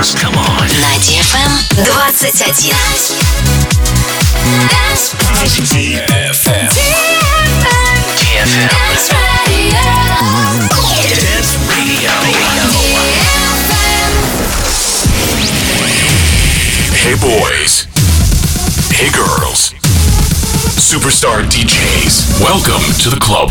dance. Come on. На DFM 21. Dance DFM. DFM. Dance Radio. Hey boys. Hey girls. Superstar DJs. Welcome to the club.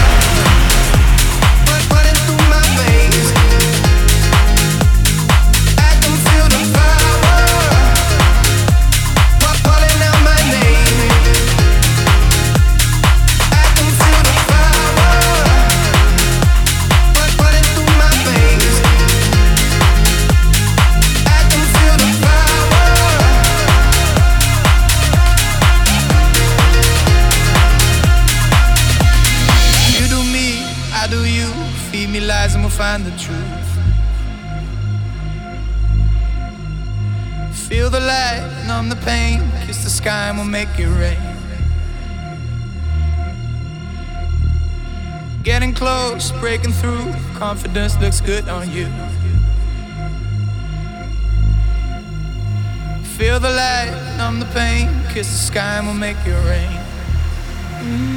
We'll make it rain. Getting close, breaking through. Confidence looks good on you. Feel the light, numb the pain. Kiss the sky and we'll make it rain. I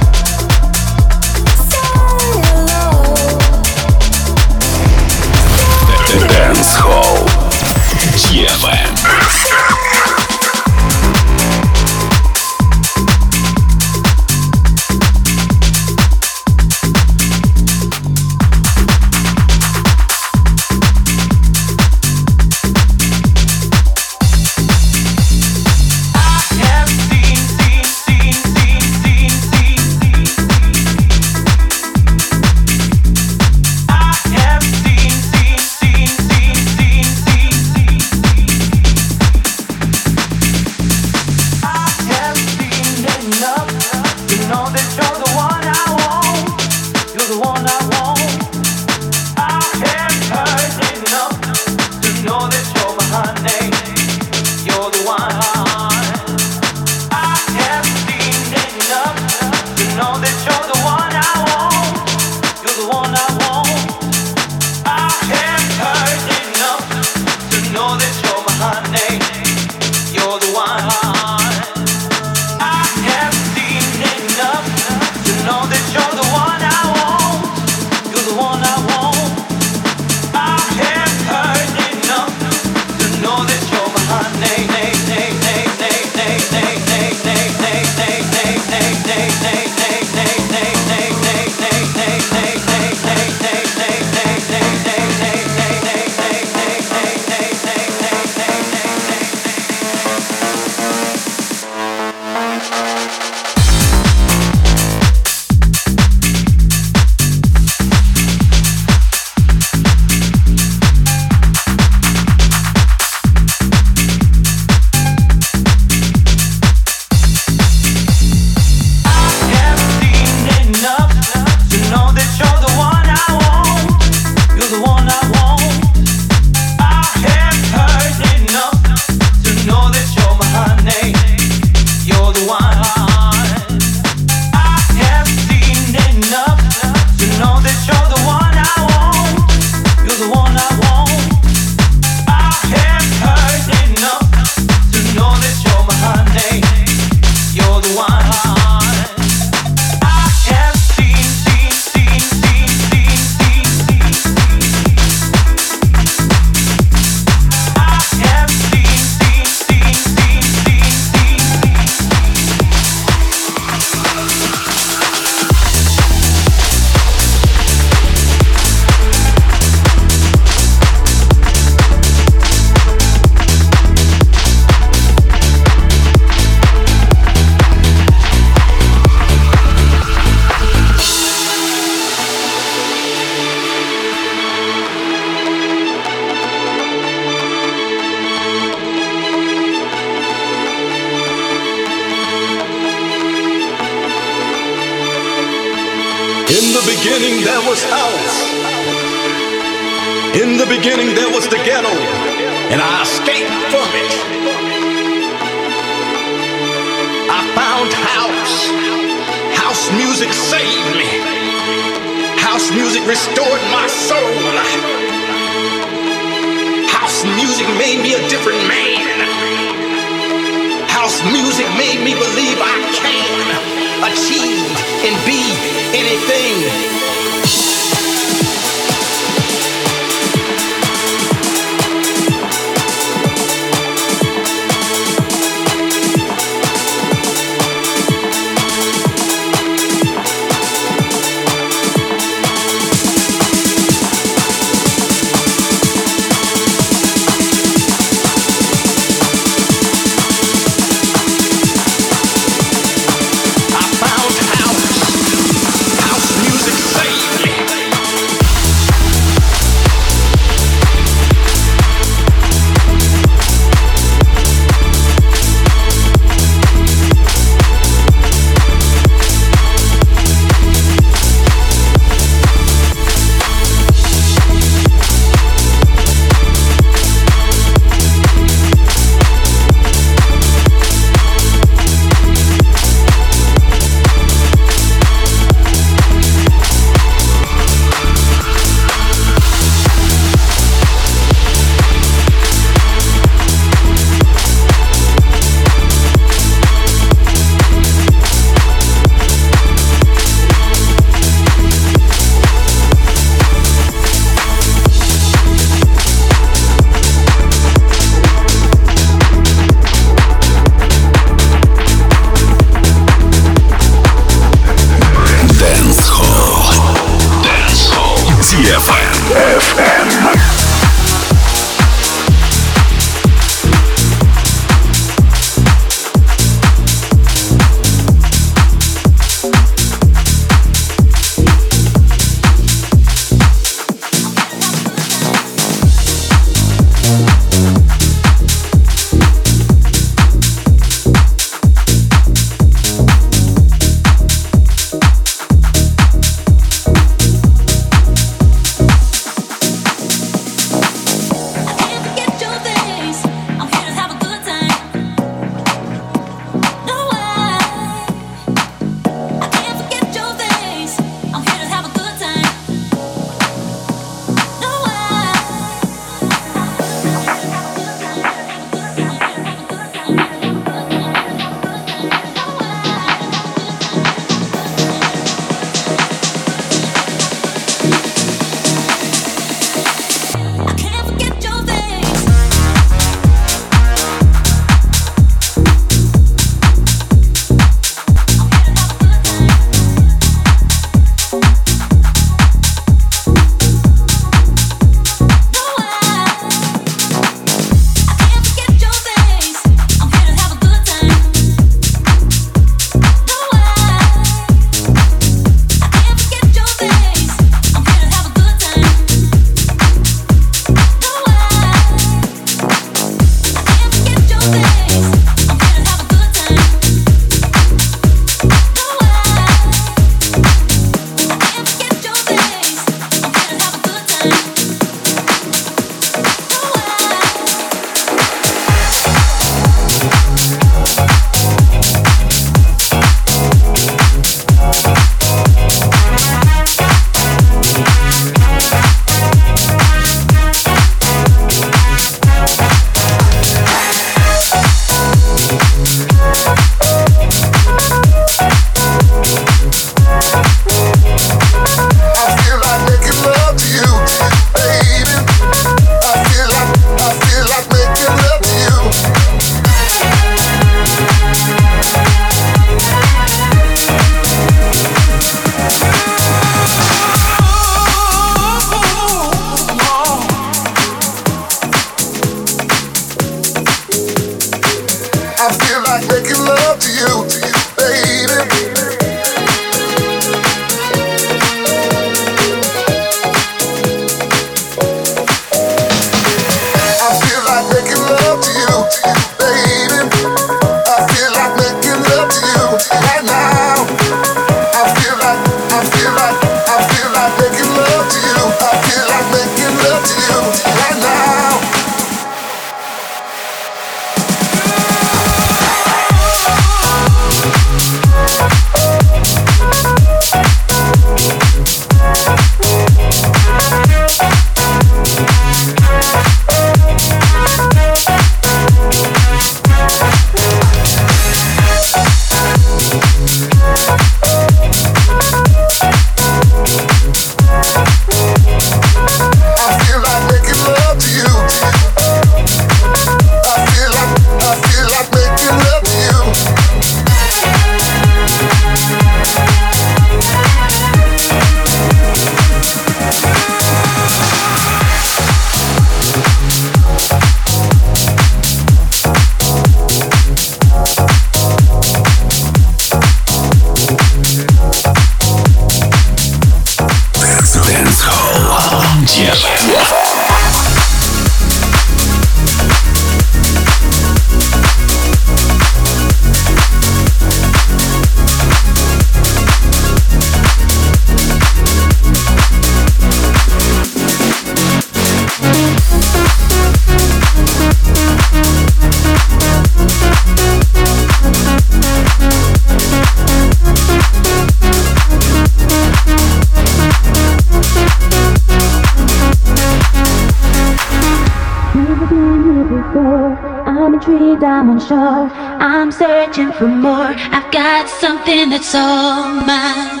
I'm unsure. I'm searching for more. I've got something that's all mine.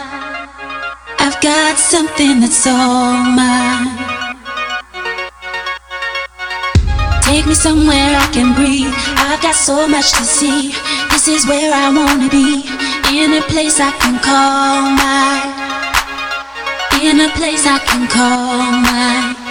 I've got something that's all mine. Take me somewhere I can breathe. I've got so much to see. This is where I wanna be. In a place I can call mine. In a place I can call mine.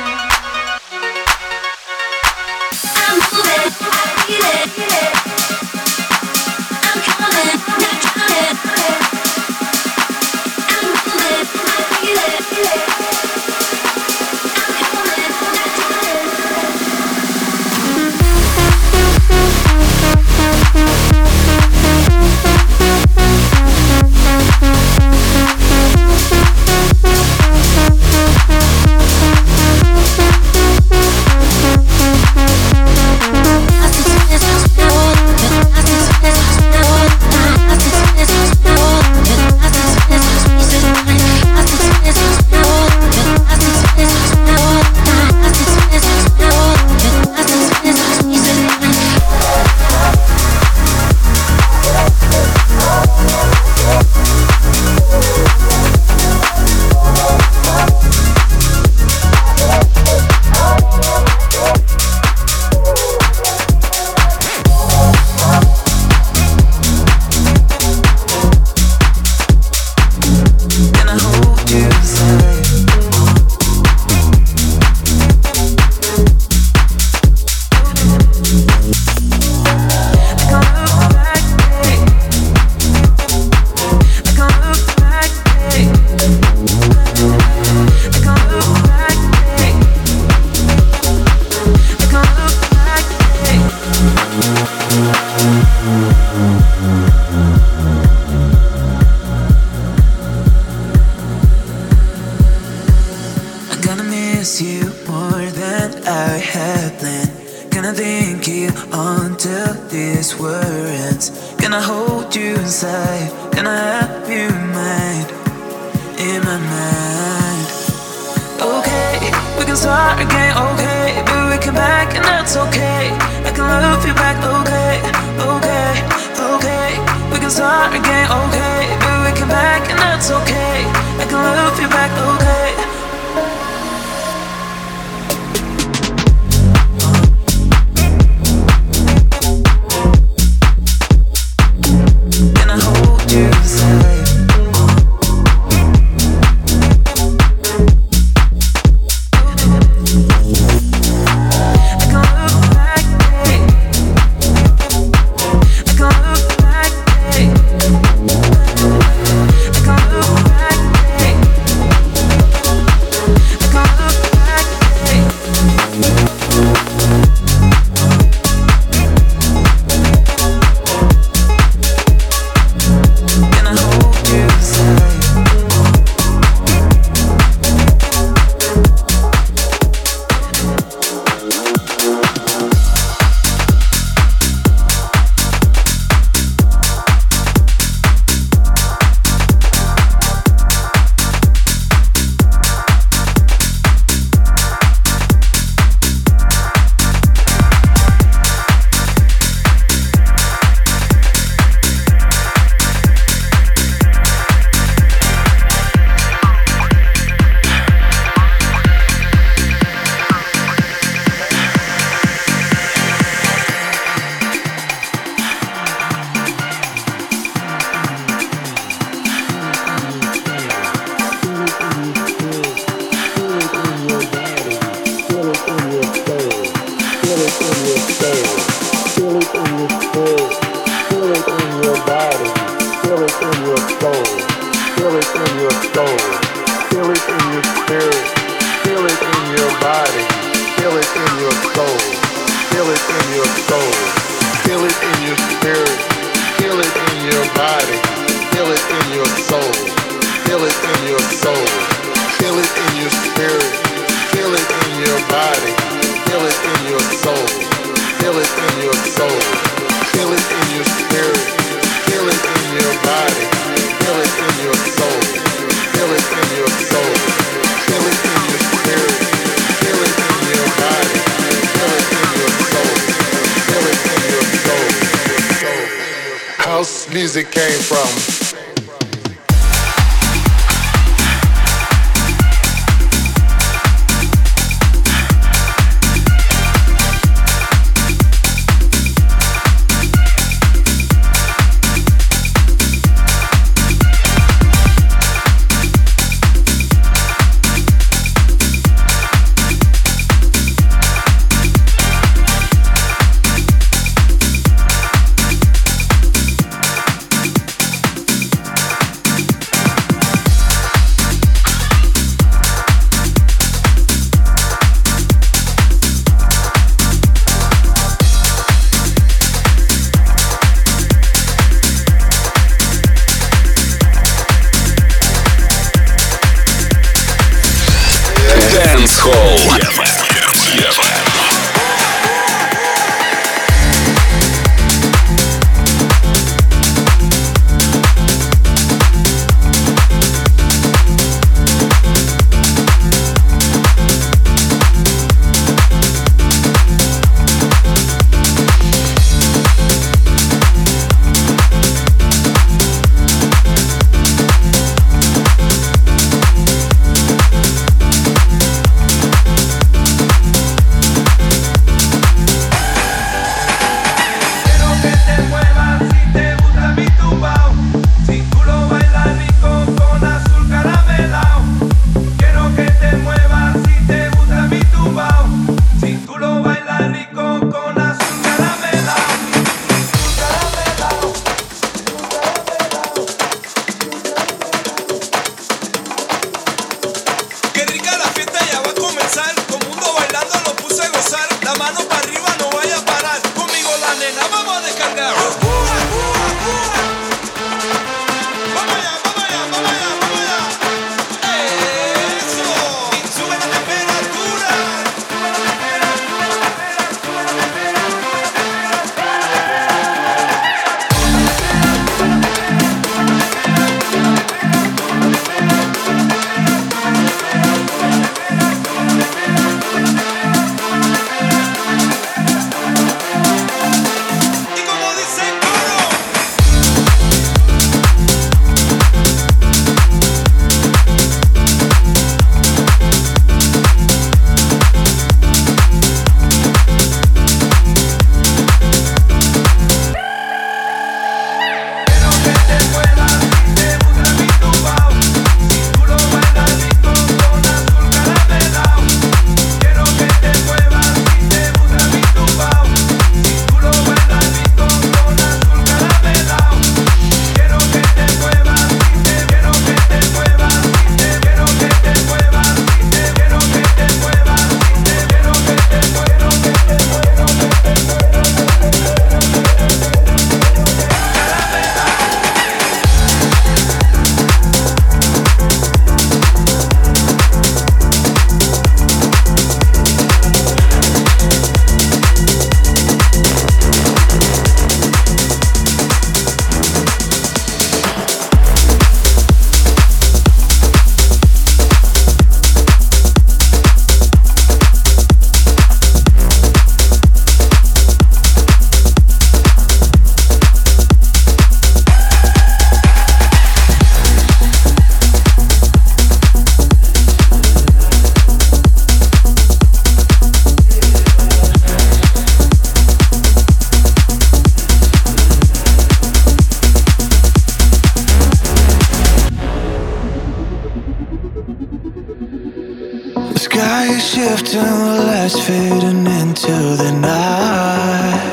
The sky is shifting, the lights fading into the night.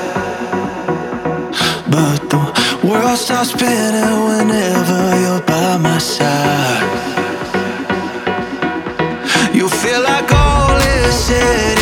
But the world stops spinning whenever you're by my side. You feel like all is said.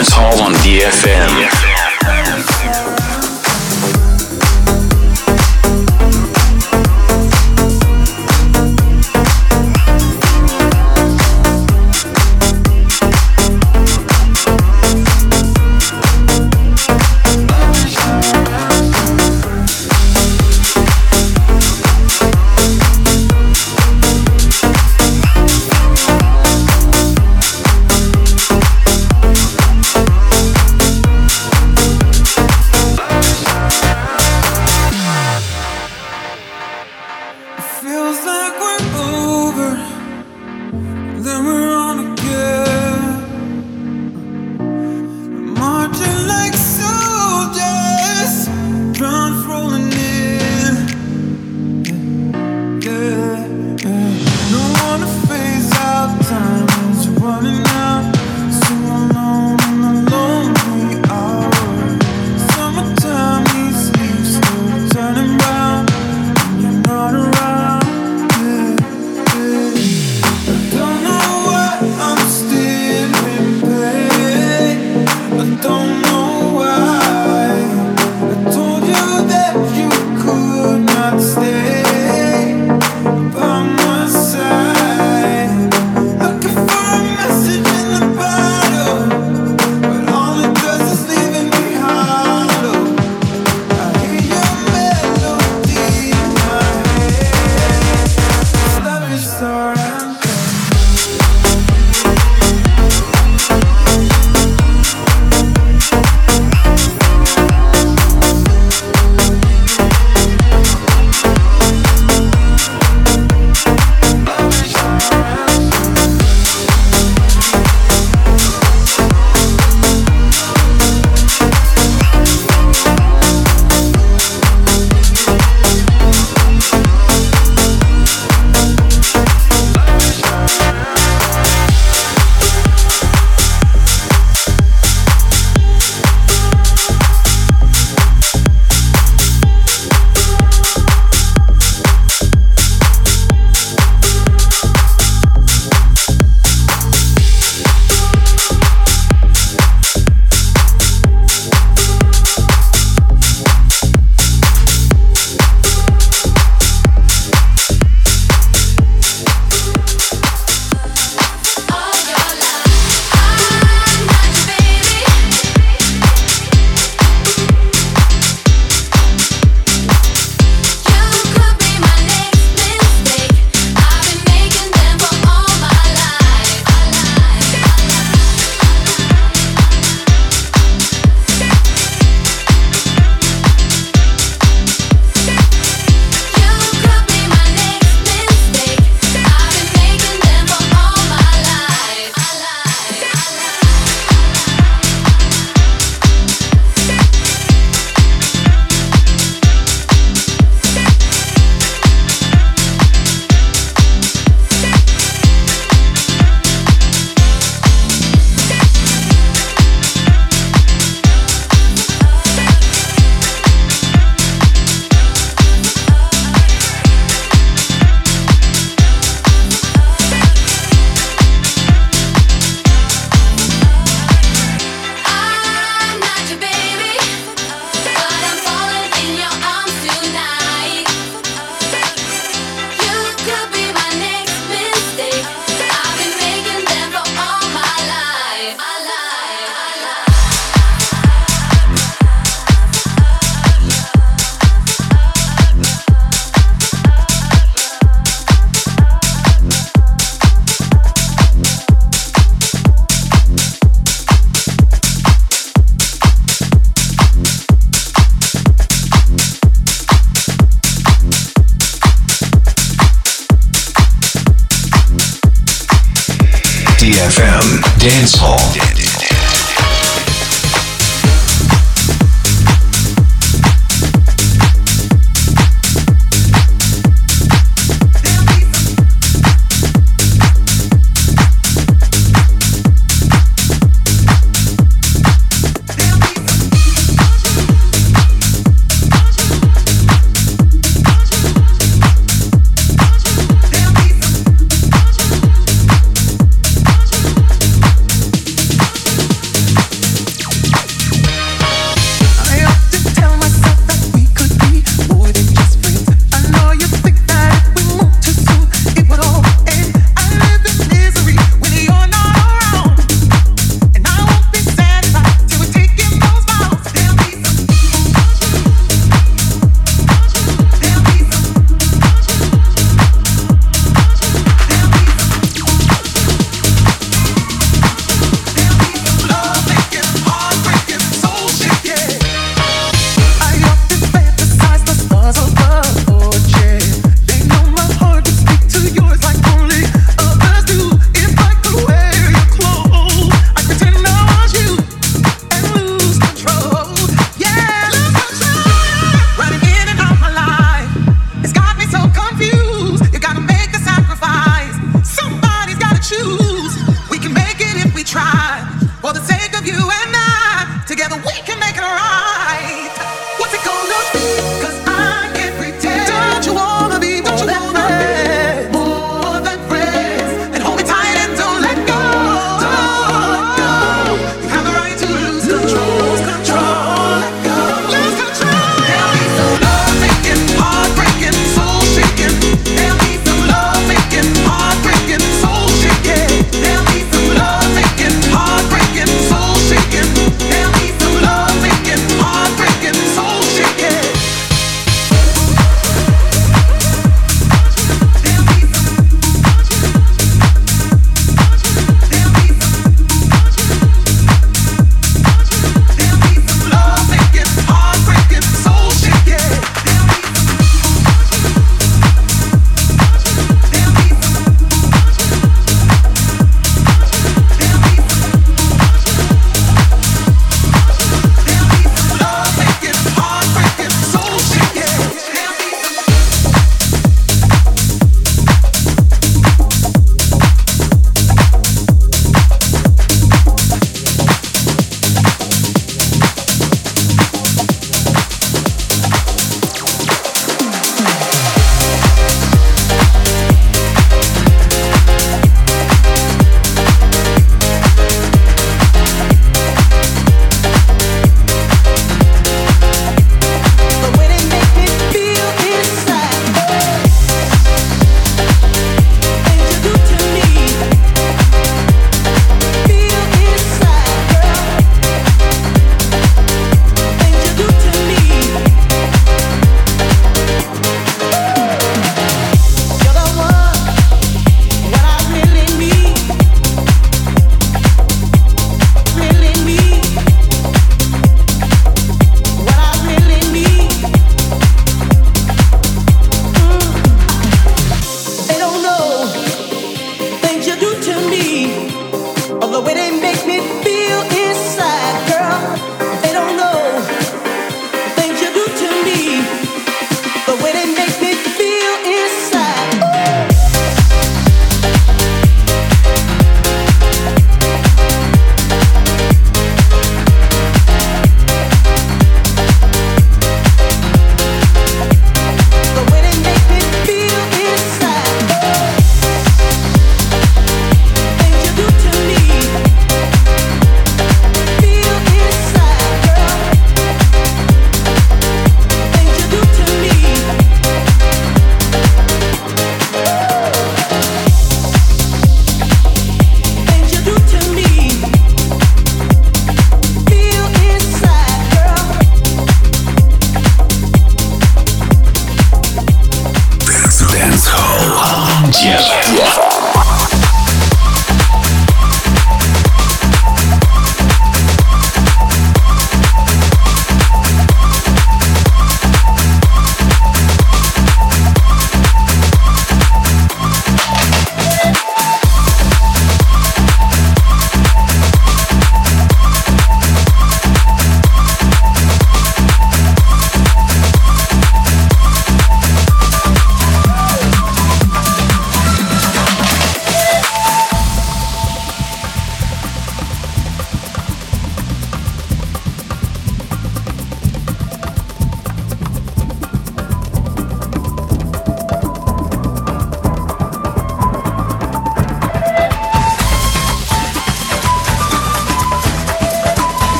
Dance Hall on DFM. DFM.